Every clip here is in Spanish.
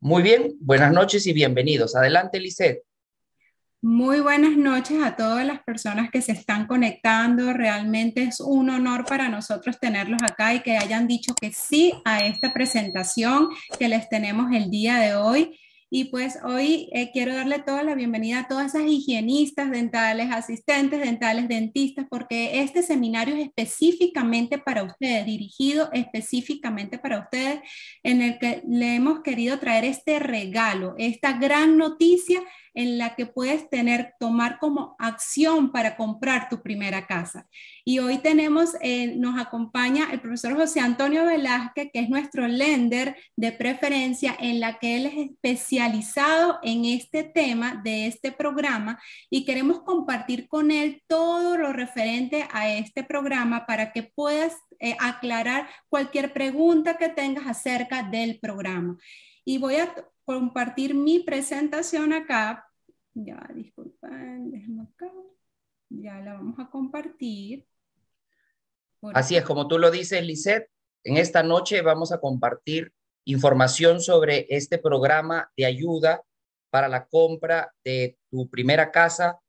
Muy bien, buenas noches y bienvenidos. Adelante, Lisette. Muy buenas noches a todas las personas que se están conectando. Realmente es un honor para nosotros tenerlos acá y que hayan dicho que sí a esta presentación que les tenemos el día de hoy. Y pues hoy eh, quiero darle toda la bienvenida a todas esas higienistas dentales, asistentes dentales, dentistas, porque este seminario es específicamente para ustedes, dirigido específicamente para ustedes, en el que le hemos querido traer este regalo, esta gran noticia en la que puedes tener, tomar como acción para comprar tu primera casa. Y hoy tenemos, eh, nos acompaña el profesor José Antonio Velázquez, que es nuestro lender de preferencia, en la que él es especializado en este tema de este programa y queremos compartir con él todo lo referente a este programa para que puedas eh, aclarar cualquier pregunta que tengas acerca del programa. Y voy a compartir mi presentación acá ya, disculpen, déjenme acá. Ya la vamos a compartir. Así es, como tú lo dices, Lisette, en esta noche vamos a compartir información sobre este programa de ayuda para la compra de tu primera casa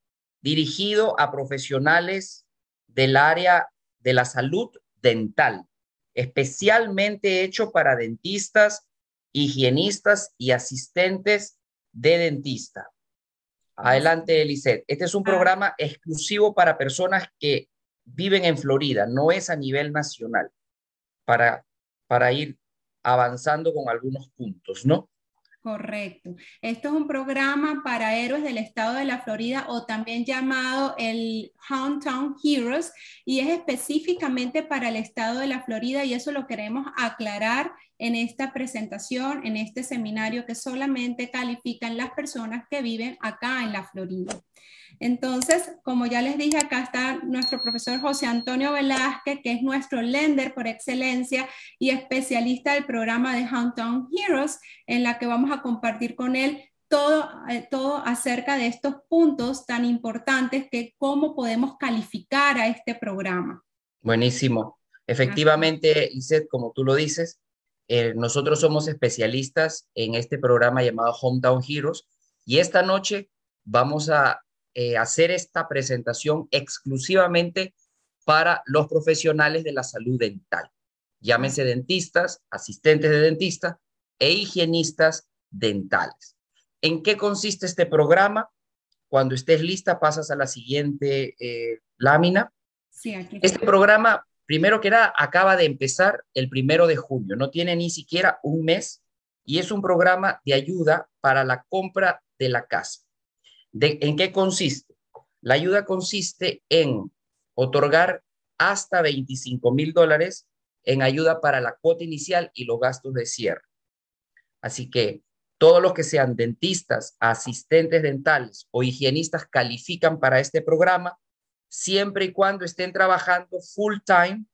dirigido a profesionales del área de la salud dental, especialmente hecho para dentistas, higienistas y asistentes de dentista. Adelante, Elisette. Este es un ah. programa exclusivo para personas que viven en Florida, no es a nivel nacional, para, para ir avanzando con algunos puntos, ¿no? Correcto. Esto es un programa para héroes del estado de la Florida o también llamado el Hometown Heroes y es específicamente para el estado de la Florida y eso lo queremos aclarar en esta presentación, en este seminario que solamente califican las personas que viven acá en la Florida. Entonces, como ya les dije, acá está nuestro profesor José Antonio Velázquez, que es nuestro lender por excelencia y especialista del programa de Hometown Heroes, en la que vamos a compartir con él todo, eh, todo acerca de estos puntos tan importantes que cómo podemos calificar a este programa. Buenísimo. Efectivamente, Iset, como tú lo dices, eh, nosotros somos especialistas en este programa llamado Hometown Heroes y esta noche vamos a eh, hacer esta presentación exclusivamente para los profesionales de la salud dental. Llámese dentistas, asistentes de dentista e higienistas dentales. ¿En qué consiste este programa? Cuando estés lista, pasas a la siguiente eh, lámina. Sí, aquí este programa Primero que nada, acaba de empezar el primero de junio, no tiene ni siquiera un mes y es un programa de ayuda para la compra de la casa. De, ¿En qué consiste? La ayuda consiste en otorgar hasta 25 mil dólares en ayuda para la cuota inicial y los gastos de cierre. Así que todos los que sean dentistas, asistentes dentales o higienistas califican para este programa siempre y cuando estén trabajando full time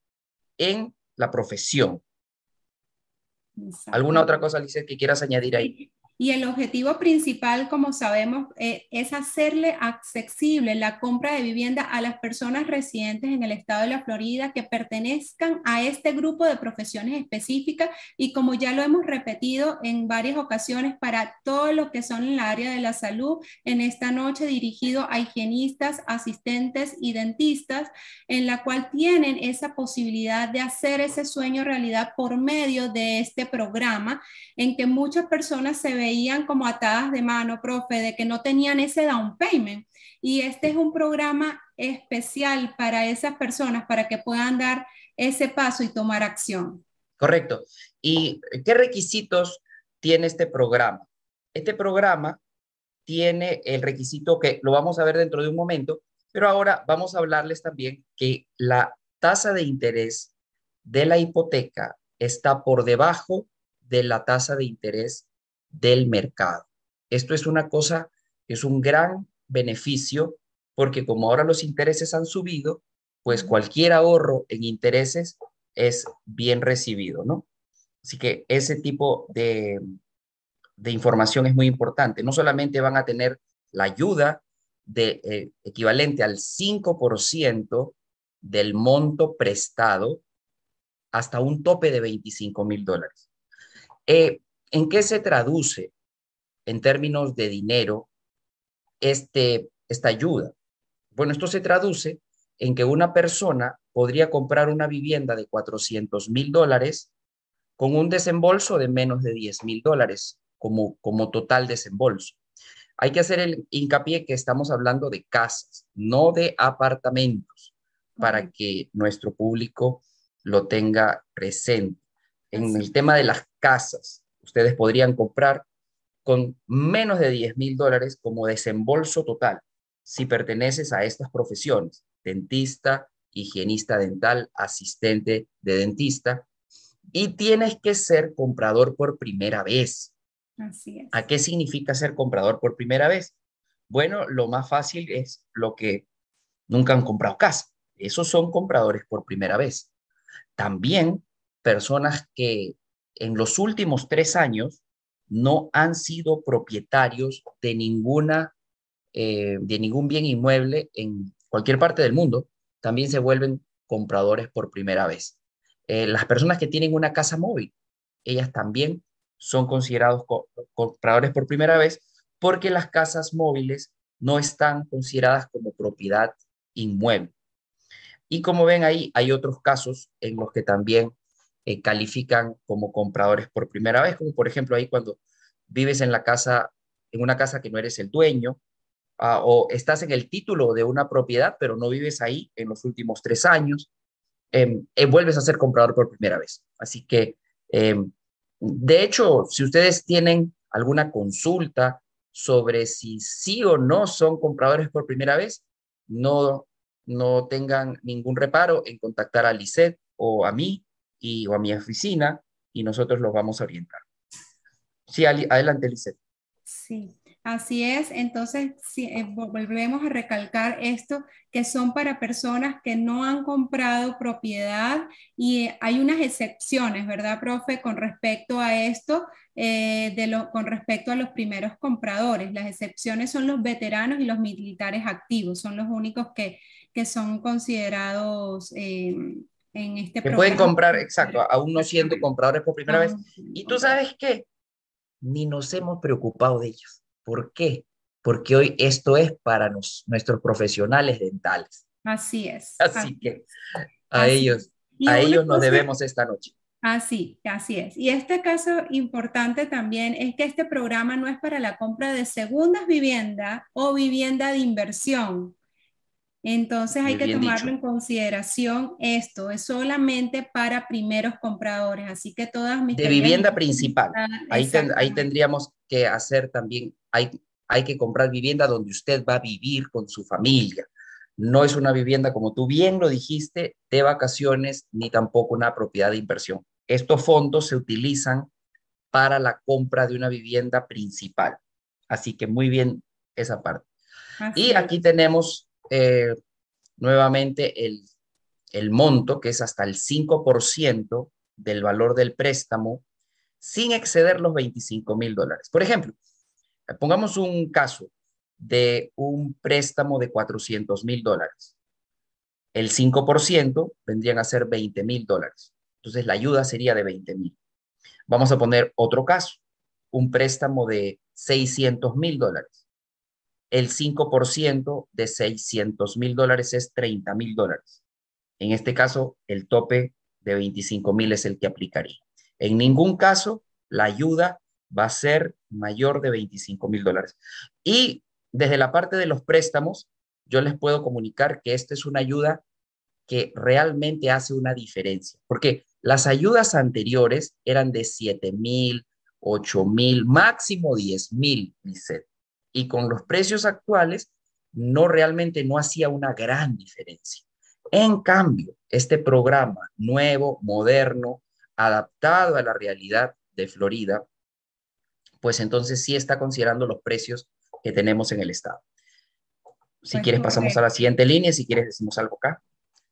en la profesión. ¿Alguna otra cosa, Alicia, que quieras añadir ahí? Y el objetivo principal, como sabemos, eh, es hacerle accesible la compra de vivienda a las personas residentes en el estado de la Florida que pertenezcan a este grupo de profesiones específicas. Y como ya lo hemos repetido en varias ocasiones para todo lo que son en el área de la salud, en esta noche dirigido a higienistas, asistentes y dentistas, en la cual tienen esa posibilidad de hacer ese sueño realidad por medio de este programa en que muchas personas se ven veían como atadas de mano, profe, de que no tenían ese down payment. Y este es un programa especial para esas personas, para que puedan dar ese paso y tomar acción. Correcto. ¿Y qué requisitos tiene este programa? Este programa tiene el requisito que lo vamos a ver dentro de un momento, pero ahora vamos a hablarles también que la tasa de interés de la hipoteca está por debajo de la tasa de interés del mercado. Esto es una cosa, es un gran beneficio porque como ahora los intereses han subido, pues cualquier ahorro en intereses es bien recibido, ¿no? Así que ese tipo de, de información es muy importante. No solamente van a tener la ayuda de, eh, equivalente al 5% del monto prestado hasta un tope de 25 mil dólares. Eh, ¿En qué se traduce en términos de dinero este, esta ayuda? Bueno, esto se traduce en que una persona podría comprar una vivienda de 400 mil dólares con un desembolso de menos de 10 mil dólares como, como total desembolso. Hay que hacer el hincapié que estamos hablando de casas, no de apartamentos, para que nuestro público lo tenga presente. En el tema de las casas, ustedes podrían comprar con menos de 10 mil dólares como desembolso total si perteneces a estas profesiones, dentista, higienista dental, asistente de dentista, y tienes que ser comprador por primera vez. Así es. ¿A qué significa ser comprador por primera vez? Bueno, lo más fácil es lo que nunca han comprado casa. Esos son compradores por primera vez. También personas que en los últimos tres años no han sido propietarios de ninguna eh, de ningún bien inmueble en cualquier parte del mundo, también se vuelven compradores por primera vez. Eh, las personas que tienen una casa móvil, ellas también son considerados compradores por primera vez porque las casas móviles no están consideradas como propiedad inmueble. Y como ven ahí, hay otros casos en los que también eh, califican como compradores por primera vez, como por ejemplo ahí cuando vives en la casa, en una casa que no eres el dueño, ah, o estás en el título de una propiedad, pero no vives ahí en los últimos tres años, em, eh, vuelves a ser comprador por primera vez. Así que em, de hecho, si ustedes tienen alguna consulta sobre si sí o no son compradores por primera vez, no, no tengan ningún reparo en contactar a Lisette o a mí y, o a mi oficina y nosotros los vamos a orientar. Sí, adelante, Lisette. Sí. Así es, entonces si, eh, volvemos a recalcar esto, que son para personas que no han comprado propiedad y hay unas excepciones, ¿verdad, profe? Con respecto a esto, eh, de lo, con respecto a los primeros compradores. Las excepciones son los veteranos y los militares activos, son los únicos que, que son considerados... En este que pueden comprar, exacto, aún no siendo compradores por primera vez. Y tú sabes qué, ni nos hemos preocupado de ellos. ¿Por qué? Porque hoy esto es para nuestros profesionales dentales. Así es. Así, que a ellos, a ellos nos debemos esta noche. Así, así es. Y este caso importante también es que este programa no es para la compra de segundas viviendas o vivienda de inversión. Entonces hay que tomarlo en consideración esto, es solamente para primeros compradores, así que todas mis... De vivienda principal, ahí, ahí tendríamos que hacer también hay, que comprar vivienda donde usted va a vivir con su familia. No es una vivienda, como tú bien lo dijiste, de vacaciones, ni tampoco una propiedad de inversión. Estos fondos se utilizan para la compra de una vivienda principal. Así que muy bien esa parte. y aquí tenemos eh, nuevamente el, el monto, que es hasta el 5% del valor del préstamo, sin exceder los 25 mil dólares. Por ejemplo, Pongamos un caso de un préstamo de 400 mil dólares. El 5% vendrían a ser 20 mil dólares. Entonces la ayuda sería de 20 mil. Vamos a poner otro caso, un préstamo de 600 mil dólares. El 5% de 600 mil dólares es 30 mil dólares. En este caso, el tope de 25 mil es el que aplicaría. En ningún caso, la ayuda va a ser mayor de 25 mil dólares. Y desde la parte de los préstamos, yo les puedo comunicar que esta es una ayuda que realmente hace una diferencia, porque las ayudas anteriores eran de 7 mil, 8 mil, máximo 10 mil, y con los precios actuales no realmente no hacía una gran diferencia. En cambio, este programa nuevo, moderno, adaptado a la realidad de Florida, pues entonces sí está considerando los precios que tenemos en el estado. Si pues quieres, pasamos a la siguiente línea. Si quieres, decimos algo acá.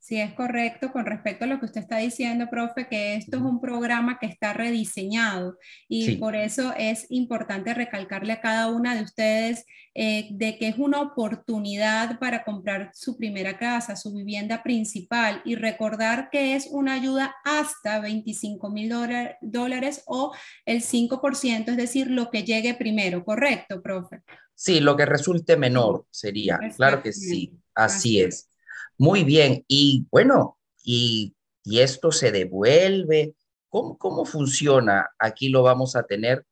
Sí, es correcto con respecto a lo que usted está diciendo, profe, que esto es un programa que está rediseñado. Y por eso es importante recalcarle a cada una de ustedes eh, de que es una oportunidad para comprar su primera casa, su vivienda principal y recordar que es una ayuda hasta 25 mil dólares o el 5%, es decir, lo que llegue primero, ¿correcto, profe? Sí, lo que resulte menor sería, claro que sí, así es. Muy bien, y bueno, y, esto se devuelve. ¿Cómo, ¿Cómo funciona? Aquí lo vamos a tener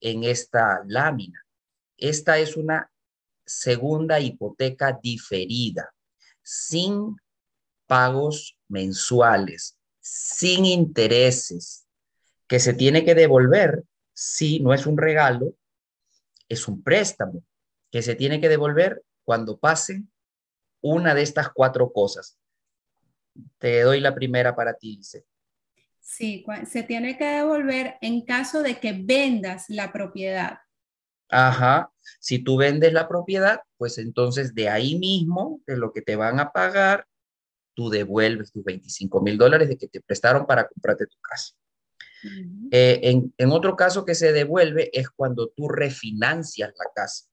en esta lámina. Esta es una segunda hipoteca diferida, sin pagos mensuales, sin intereses, que se tiene que devolver si no es un regalo, es un préstamo, que se tiene que devolver cuando pasen una de estas cuatro cosas. Te doy la primera para ti, dice. Sí, se tiene que devolver en caso de que vendas la propiedad. Ajá, si tú vendes la propiedad, pues entonces de ahí mismo, de lo que te van a pagar, tú devuelves tus 25 mil dólares de que te prestaron para comprarte tu casa. Eh, en, en, otro caso que se devuelve es cuando tú refinancias la casa.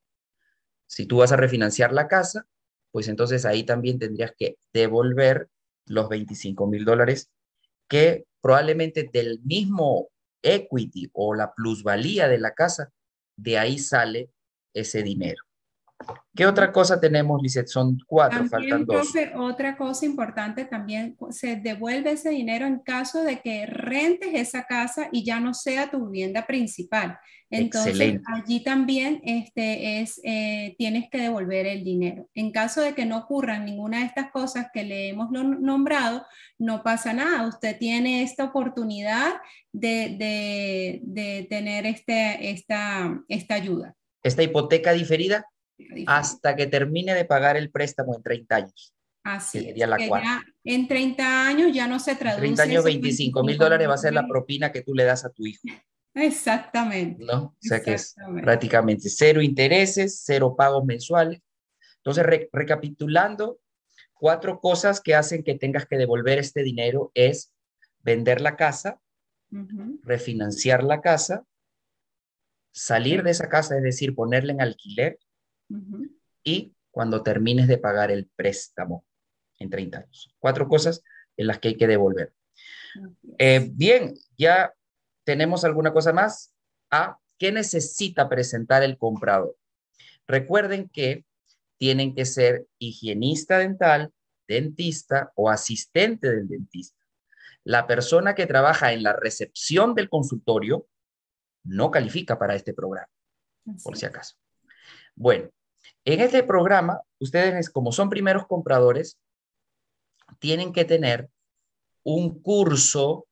Si tú vas a refinanciar la casa, pues entonces ahí también tendrías que devolver los 25 mil dólares que probablemente del mismo equity o la plusvalía de la casa, de ahí sale ese dinero. ¿Qué otra cosa tenemos, Lizeth? Son cuatro, faltan dos. otra cosa importante también, se devuelve ese dinero en caso de que rentes esa casa y ya no sea tu vivienda principal. Entonces, allí también este, es, eh, tienes que devolver el dinero. En caso de que no ocurran ninguna de estas cosas que le hemos nombrado, no pasa nada. Usted tiene esta oportunidad de, de, tener este, esta, esta ayuda. Esta hipoteca diferida hasta que termine de pagar el préstamo en 30 años. Así sería la en 30 años ya no se traduce. En 30 años, 25 mil dólares va a ser la propina que tú le das a tu hijo. Exactamente. ¿No? O sea que es prácticamente cero intereses, cero pagos mensuales. Entonces, recapitulando, cuatro cosas que hacen que tengas que devolver este dinero es vender la casa, refinanciar la casa, salir de esa casa, es decir, ponerla en alquiler, y cuando termines de pagar el préstamo en 30 años. Cuatro cosas en las que hay que devolver. Eh, bien, ya tenemos alguna cosa más. A, ¿qué necesita presentar el comprador? Recuerden que tienen que ser higienista dental, dentista o asistente del dentista. La persona que trabaja en la recepción del consultorio no califica para este programa, por si acaso. Bueno, en este programa, ustedes como son primeros compradores, tienen que tener un curso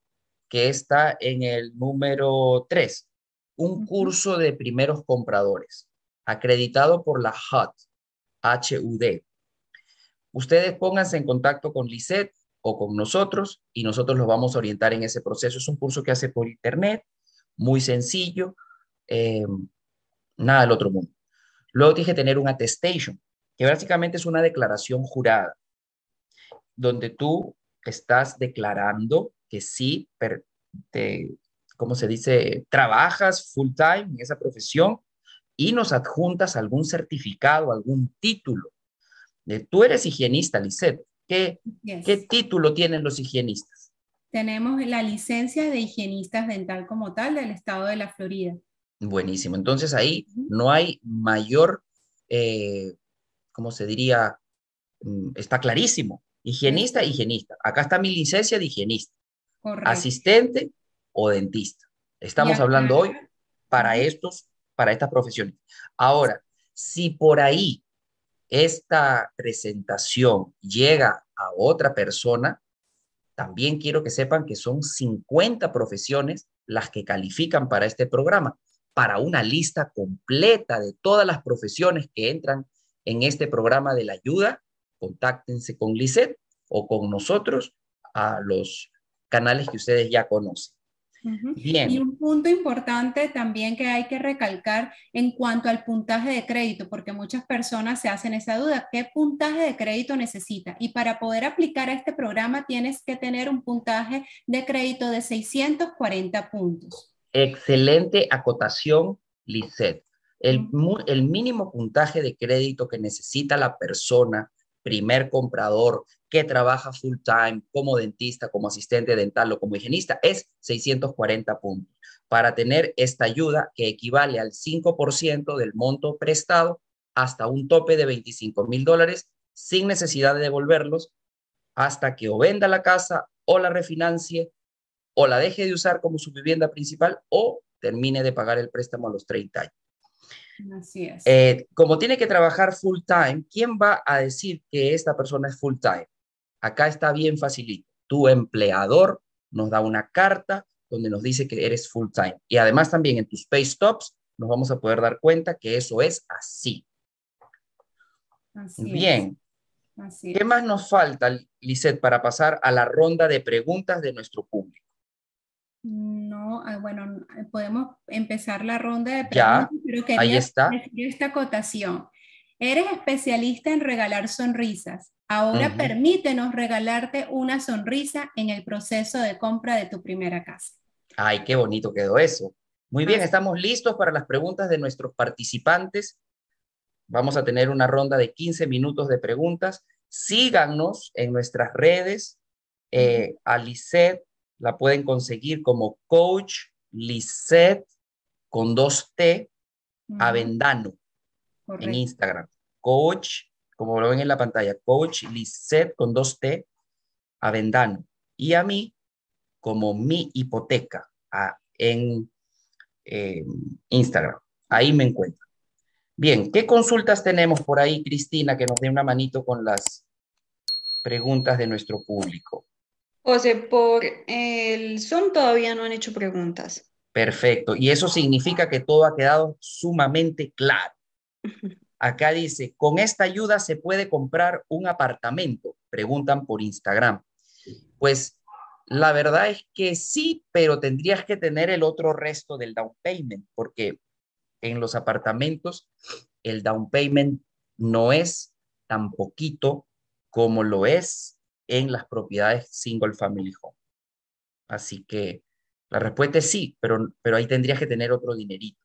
que está en el número 3, un curso de primeros compradores, acreditado por la HUD, HUD. Ustedes pónganse en contacto con Lisette o con nosotros y nosotros los vamos a orientar en ese proceso. Es un curso que hace por internet, muy sencillo, eh, nada del otro mundo. Luego dije tener un attestation, que básicamente es una declaración jurada, donde tú estás declarando que sí, te, ¿cómo se dice? Trabajas full time en esa profesión y nos adjuntas algún certificado, algún título. Tú eres higienista, Lisette. ¿Qué, ¿Qué título tienen los higienistas? Tenemos la licencia de higienistas dental como tal del estado de la Florida. Buenísimo. Entonces ahí no hay mayor, eh, ¿cómo se diría? Mm, está clarísimo. Higienista, higienista. Acá está mi licencia de higienista. Asistente o dentista. Estamos hablando hoy para estos, para estas profesiones. Ahora, si por ahí esta presentación llega a otra persona, también quiero que sepan que son 50 profesiones las que califican para este programa para una lista completa de todas las profesiones que entran en este programa de la ayuda, contáctense con Lisset o con nosotros a los canales que ustedes ya conocen. Y un punto importante también que hay que recalcar en cuanto al puntaje de crédito, porque muchas personas se hacen esa duda, ¿qué puntaje de crédito necesita? Y para poder aplicar a este programa tienes que tener un puntaje de crédito de 640 puntos. Excelente acotación, Lisette. El, el mínimo puntaje de crédito que necesita la persona primer comprador que trabaja full time como dentista, como asistente dental o como higienista es 640 puntos para tener esta ayuda que equivale al 5% del monto prestado hasta un tope de 25 mil dólares sin necesidad de devolverlos hasta que o venda la casa o la refinancie o la deje de usar como su vivienda principal o termine de pagar el préstamo a los 30 años. Así es. Eh, como tiene que trabajar full time, ¿quién va a decir que esta persona es full time? Acá está bien facilito. Tu empleador nos da una carta donde nos dice que eres full time. Y además también en tus pay stops nos vamos a poder dar cuenta que eso es así. bien. ¿Qué más nos falta, Lisette, para pasar a la ronda de preguntas de nuestro público? No, ah, bueno, podemos empezar la ronda de preguntas, ya, pero ahí está. esta acotación. Eres especialista en regalar sonrisas. Ahora permítenos regalarte una sonrisa en el proceso de compra de tu primera casa. Ay, qué bonito quedó eso. Muy bien, estamos listos para las preguntas de nuestros participantes. Vamos a tener una ronda de 15 minutos de preguntas. Síganos en nuestras redes. Eh, a la pueden conseguir como Coach Lisette con dos T Avendano en Instagram. Coach, como lo ven en la pantalla, Coach Lisette con dos T Avendano. Y a mí como mi hipoteca en Instagram. Ahí me encuentro. Bien, ¿qué consultas tenemos por ahí, Cristina, que nos dé una manito con las preguntas de nuestro público? José, por el Zoom todavía no han hecho preguntas. Perfecto. Y eso significa que todo ha quedado sumamente claro. Acá dice, con esta ayuda se puede comprar un apartamento, preguntan por Instagram. Pues la verdad es que sí, pero tendrías que tener el otro resto del down payment, porque en los apartamentos el down payment no es tan poquito como lo es en las propiedades single family home. Así que la respuesta es sí, pero, pero ahí tendrías que tener otro dinerito.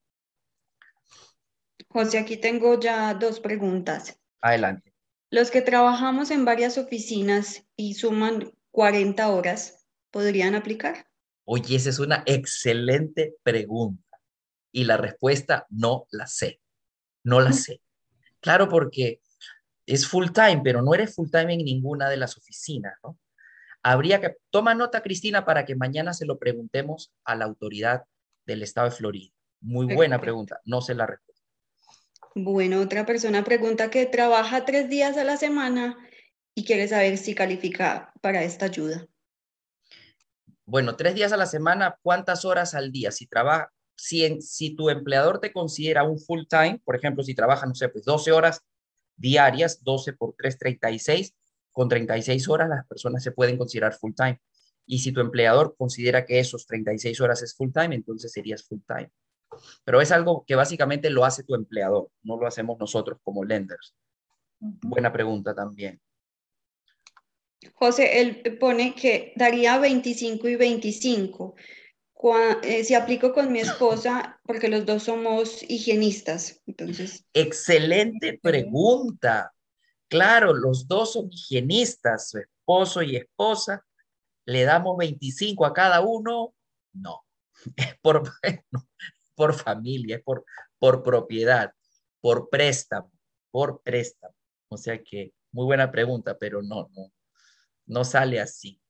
José, aquí tengo ya dos preguntas. Adelante. Los que trabajamos en varias oficinas y suman 40 horas, ¿podrían aplicar? Oye, esa es una excelente pregunta. Y la respuesta no la sé. No la sé. Claro, porque es full time, pero no eres full time en ninguna de las oficinas, ¿no? Habría que, toma nota, Cristina, para que mañana se lo preguntemos a la autoridad del estado de Florida. Muy buena pregunta, no se la respondo. Bueno, otra persona pregunta que trabaja tres días a la semana y quiere saber si califica para esta ayuda. Bueno, tres días a la semana, ¿cuántas horas al día? Si trabaja, si, si tu empleador te considera un full time, por ejemplo, si trabaja, no sé, pues 12 horas diarias, 12 por 3, 36. Con 36 horas las personas se pueden considerar full time. Y si tu empleador considera que esos 36 horas es full time, entonces serías full time. Pero es algo que básicamente lo hace tu empleador, no lo hacemos nosotros como lenders. Buena pregunta también. José, él pone que daría 25 y 25. Eh, si aplico con mi esposa, porque los dos somos higienistas, entonces. Excelente pregunta. Claro, los dos son higienistas, su esposo y esposa. ¿Le damos 25 a cada uno? No, es por, por familia, es por, por propiedad, por préstamo, por préstamo. O sea que, muy buena pregunta, pero no, no, no sale así.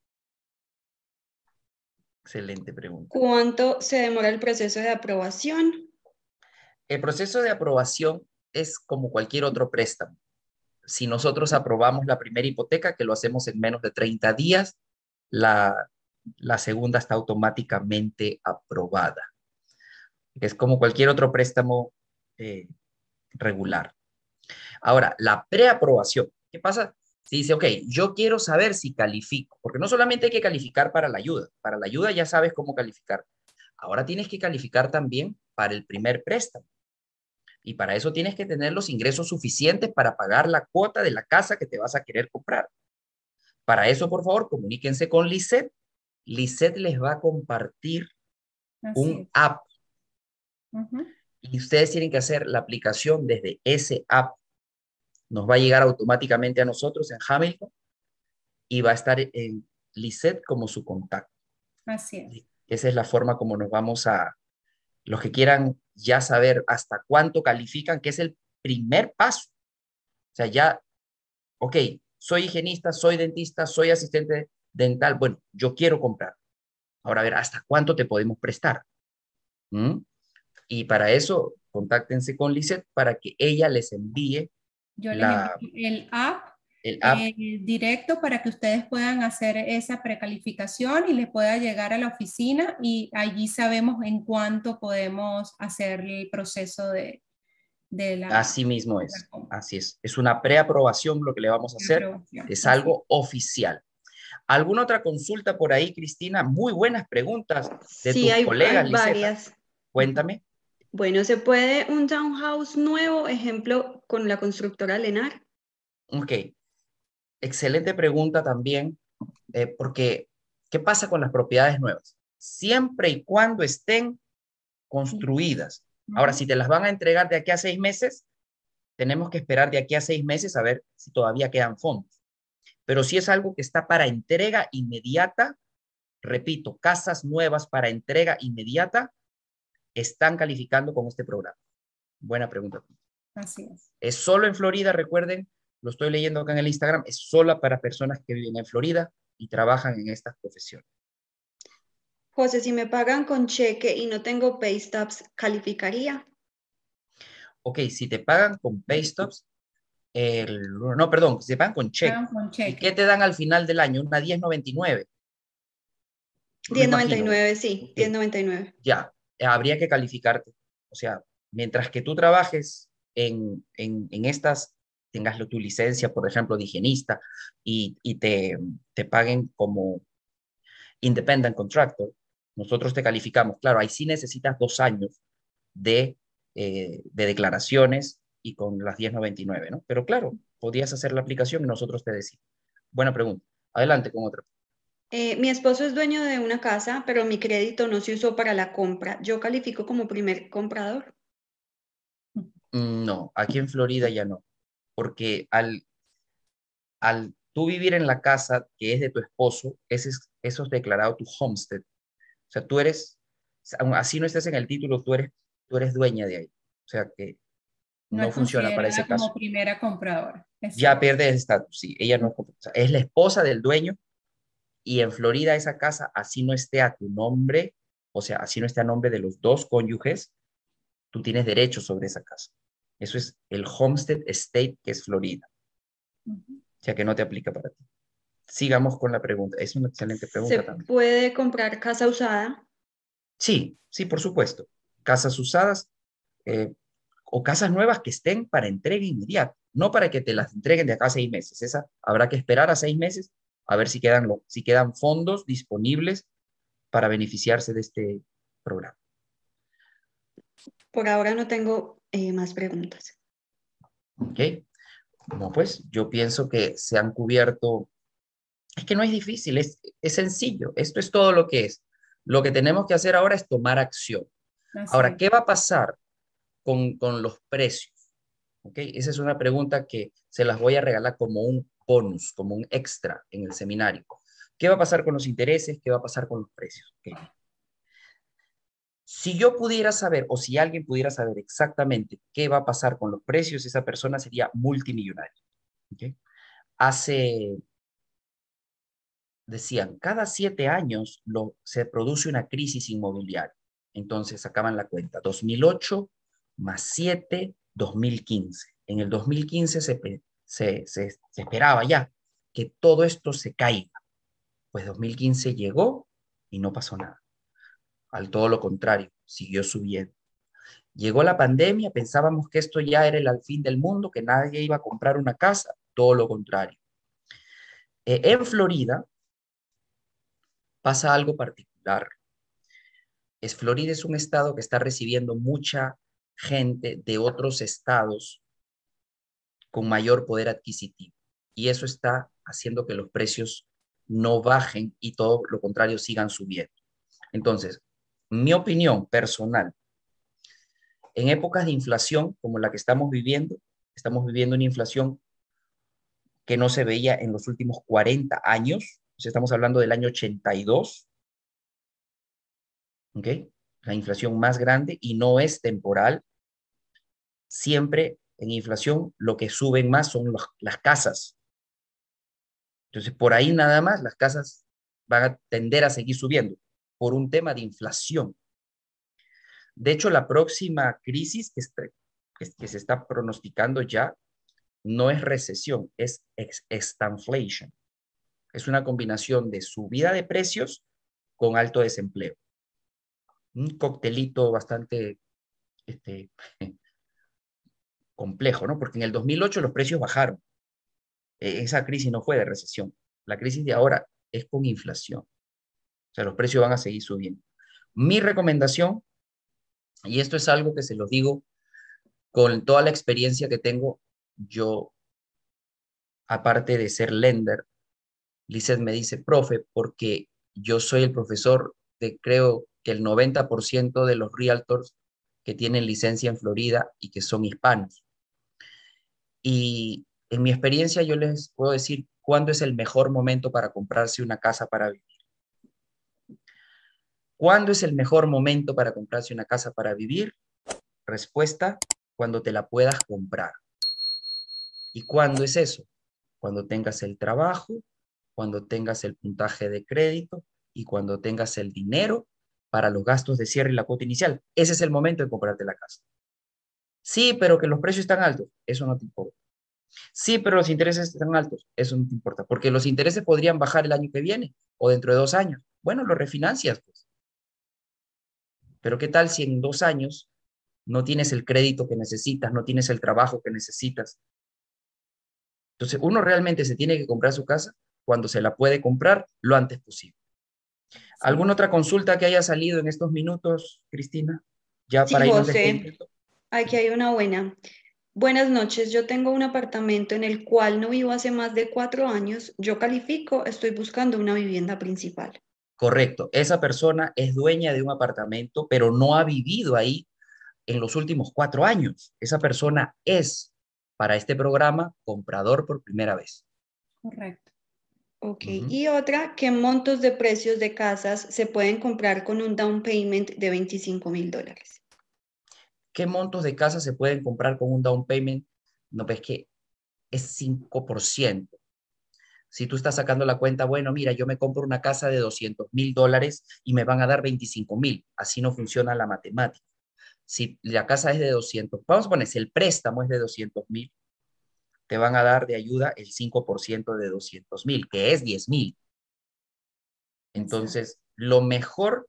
Excelente pregunta. ¿Cuánto se demora el proceso de aprobación? El proceso de aprobación es como cualquier otro préstamo. Si nosotros aprobamos la primera hipoteca, que lo hacemos en menos de 30 días, la, segunda está automáticamente aprobada. Es como cualquier otro préstamo eh, regular. Ahora, la preaprobación. ¿Qué pasa? Si dice, ok, yo quiero saber si califico, porque no solamente hay que calificar para la ayuda, para la ayuda ya sabes cómo calificar, Ahora tienes que calificar también para el primer préstamo. Y para eso tienes que tener los ingresos suficientes para pagar la cuota de la casa que te vas a querer comprar. Para eso, por favor, comuníquense con Lisset. Lisset les va a compartir un app. Y ustedes tienen que hacer la aplicación desde ese app. Nos va a llegar automáticamente a nosotros en Hamilton y va a estar en Lisset como su contacto. Así es. Esa es la forma como nos vamos a, los que quieran ya saber hasta cuánto califican, que es el primer paso. O sea, ya, ok, soy higienista, soy dentista, soy asistente dental, bueno, yo quiero comprar. Ahora, a ver, ¿hasta cuánto te podemos prestar? ¿Mm? Y para eso, contáctense con Lisette para que ella les envíe la, el app el eh, directo para que ustedes puedan hacer esa precalificación y les pueda llegar a la oficina y allí sabemos en cuánto podemos hacer el proceso de, de la... Así mismo es, así es. Es una preaprobación lo que le vamos a hacer, es algo oficial. ¿Alguna otra consulta por ahí, Cristina? Muy buenas preguntas de sí, hay, Hay varias. Cuéntame. Bueno, ¿se puede un townhouse nuevo, ejemplo, con la constructora Lenar? Ok, excelente pregunta también, eh, porque ¿qué pasa con las propiedades nuevas? Siempre y cuando estén construidas. Ahora, si te las van a entregar de aquí a seis meses, tenemos que esperar de aquí a seis meses a ver si todavía quedan fondos. Pero si es algo que está para entrega inmediata, repito, casas nuevas para entrega inmediata, están calificando con este programa. Buena pregunta. Así es. Es solo en Florida, recuerden, lo estoy leyendo acá en el Instagram, es solo para personas que viven en Florida y trabajan en estas profesiones. José, si me pagan con cheque y no tengo pay stubs, ¿calificaría? Ok, si te pagan con pay stubs, no, perdón, si te pagan con cheque. ¿Y qué te dan al final del año? Una 1099. 1099, sí, 1099. Ya, habría que calificarte. O sea, mientras que tú trabajes en, en, estas tengas tu licencia, por ejemplo, de higienista y, te, te paguen como independent contractor, nosotros te calificamos. Claro, ahí sí necesitas dos años de, eh, de declaraciones y con las 1099, ¿no? Pero claro, podías hacer la aplicación y nosotros te decimos. Buena pregunta. Adelante con otra. Eh, mi esposo es dueño de una casa, pero mi crédito no se usó para la compra. ¿Yo califico como primer comprador? No, aquí en Florida ya no porque al, al tú vivir en la casa que es de tu esposo, ese es, eso es declarado tu homestead. O sea, tú eres, así no estés en el título, tú eres, tú eres dueña de ahí. O sea que no, funciona para ese caso. como primera compradora. Ya pierde ese estatus, sí. Ella no es, es la esposa del dueño y en Florida esa casa, así no esté a tu nombre, o sea, así no esté a nombre de los dos cónyuges, tú tienes derecho sobre esa casa. Eso es el Homestead State, que es Florida. Ya que no te aplica para ti. Sigamos con la pregunta. Es una excelente pregunta ¿Se puede comprar casa usada? Sí, sí, por supuesto. Casas usadas eh, o casas nuevas que estén para entrega inmediata, no para que te las entreguen de acá a seis meses. Esa habrá que esperar a seis meses a ver si quedan, si quedan fondos disponibles para beneficiarse de este programa. Por ahora no tengo eh, más preguntas. Ok. Bueno, pues yo pienso que se han cubierto. Es que no es difícil, es, es sencillo. Esto es todo lo que es. Lo que tenemos que hacer ahora es tomar acción. Ahora, ¿qué va a pasar con, con los precios? ¿Ok? Esa es una pregunta que se las voy a regalar como un bonus, como un extra en el seminario. ¿Qué va a pasar con los intereses? ¿Qué va a pasar con los precios? ¿Okay? Si yo pudiera saber o si alguien pudiera saber exactamente qué va a pasar con los precios, esa persona sería multimillonaria. Hace, decían, cada siete años se produce una crisis inmobiliaria. Entonces sacaban la cuenta, 2008 más 7, 2015. En el 2015 se, se, se esperaba ya que todo esto se caiga. Pues 2015 llegó y no pasó nada. Al todo lo contrario, siguió subiendo. Llegó la pandemia, pensábamos que esto ya era el fin del mundo, que nadie iba a comprar una casa, todo lo contrario. Eh, en Florida pasa algo particular. es Florida es un estado que está recibiendo mucha gente de otros estados con mayor poder adquisitivo. Y eso está haciendo que los precios no bajen y todo lo contrario sigan subiendo. Entonces, mi opinión personal, en épocas de inflación como la que estamos viviendo, estamos viviendo una inflación que no se veía en los últimos 40 años, estamos hablando del año 82, ¿ok? La inflación más grande y no es temporal. Siempre en inflación lo que suben más son las casas. Entonces, por ahí nada más las casas van a tender a seguir subiendo por un tema de inflación. De hecho, la próxima crisis que, se está pronosticando ya no es recesión, es extanflation. Es una combinación de subida de precios con alto desempleo. Un coctelito bastante este, complejo, ¿no? Porque en el 2008 los precios bajaron. E, esa crisis no fue de recesión. La crisis de ahora es con inflación. O sea, los precios van a seguir subiendo. Mi recomendación, y esto es algo que se los digo con toda la experiencia que tengo, yo, aparte de ser lender, Lizeth me dice, profe, porque yo soy el profesor de creo que el 90% de los realtors que tienen licencia en Florida y que son hispanos. Y en mi experiencia yo les puedo decir cuándo es el mejor momento para comprarse una casa para vivir. ¿Cuándo es el mejor momento para comprarse una casa para vivir? Respuesta, cuando te la puedas comprar. ¿Y cuándo es eso? Cuando tengas el trabajo, cuando tengas el puntaje de crédito y cuando tengas el dinero para los gastos de cierre y la cuota inicial. Ese es el momento de comprarte la casa. Sí, pero que los precios están altos, eso no te importa. Sí, pero los intereses están altos, eso no te importa, porque los intereses podrían bajar el año que viene o dentro de dos años. Bueno, lo refinancias, pues. Pero ¿qué tal si en dos años no tienes el crédito que necesitas, no tienes el trabajo que necesitas? Entonces, uno realmente se tiene que comprar su casa cuando se la puede comprar lo antes posible. ¿Alguna otra consulta que haya salido en estos minutos, Cristina? Ya para José. Aquí hay una buena. Buenas noches, yo tengo un apartamento en el cual no vivo hace más de cuatro años. Yo califico, estoy buscando una vivienda principal. Correcto, esa persona es dueña de un apartamento, pero no ha vivido ahí en los últimos cuatro años. Esa persona es, para este programa, comprador por primera vez. Correcto. Ok, y otra, ¿qué montos de precios de casas se pueden comprar con un down payment de 25 mil dólares? ¿Qué montos de casa se pueden comprar con un down payment? No, pues que es 5%. Si tú estás sacando la cuenta, bueno, mira, yo me compro una casa de 200 mil dólares y me van a dar 25 mil. Así no funciona la matemática. Si la casa es de 200, vamos a poner, si el préstamo es de 200 mil, te van a dar de ayuda el 5% de 200 mil, que es 10 mil. Entonces, lo mejor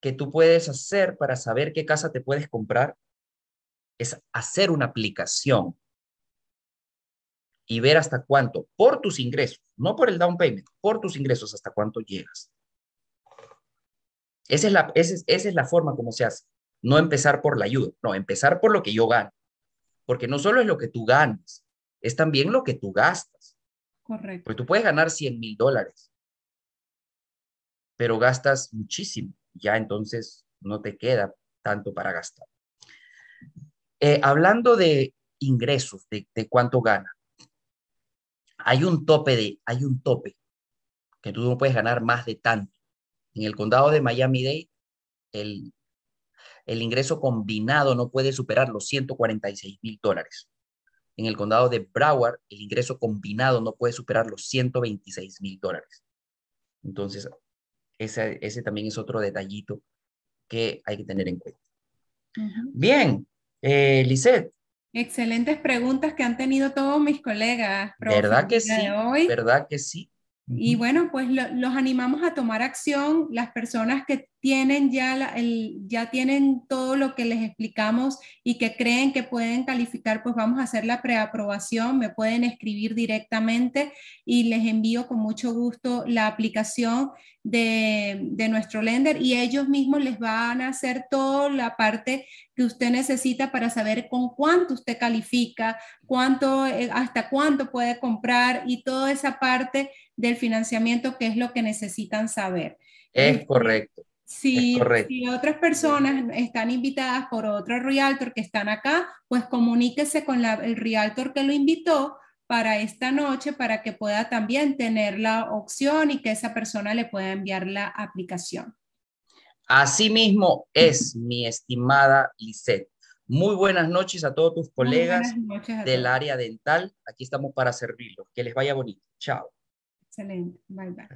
que tú puedes hacer para saber qué casa te puedes comprar es hacer una aplicación y ver hasta cuánto, por tus ingresos, no por el down payment, por tus ingresos, hasta cuánto llegas. Esa es la, esa es, la forma como se hace. No empezar por la ayuda, no, empezar por lo que yo gano. Porque no solo es lo que tú ganas, es también lo que tú gastas. Correcto. Porque tú puedes ganar 100 mil dólares, pero gastas muchísimo. Ya entonces no te queda tanto para gastar. Eh, hablando de ingresos, de, cuánto gana, hay un tope de, hay un tope que tú no puedes ganar más de tanto. En el condado de Miami-Dade, el, el ingreso combinado no puede superar los 146 mil dólares. En el condado de Broward, el ingreso combinado no puede superar los 126 mil dólares. Entonces, ese, ese, también es otro detallito que hay que tener en cuenta. Bien, eh, Lisette. Excelentes preguntas que han tenido todos mis colegas. ¿Verdad que sí? ¿Verdad que sí? Y bueno, pues los animamos a tomar acción. Las personas que tienen ya, el, ya tienen todo lo que les explicamos y que creen que pueden calificar, pues vamos a hacer la preaprobación, me pueden escribir directamente y les envío con mucho gusto la aplicación de, de nuestro lender y ellos mismos les van a hacer toda la parte que usted necesita para saber con cuánto usted califica, cuánto, eh, hasta cuánto puede comprar y toda esa parte del financiamiento que es lo que necesitan saber. Es este, correcto. Si, otras personas están invitadas por otro realtor que están acá, pues comuníquese con el realtor que lo invitó para esta noche para que pueda también tener la opción y que esa persona le pueda enviar la aplicación. Asimismo es, mi estimada Lisette. Muy buenas noches a todos tus colegas del área dental. Aquí estamos para servirlos. Que les vaya bonito. Chao. Excellent. Bye bye.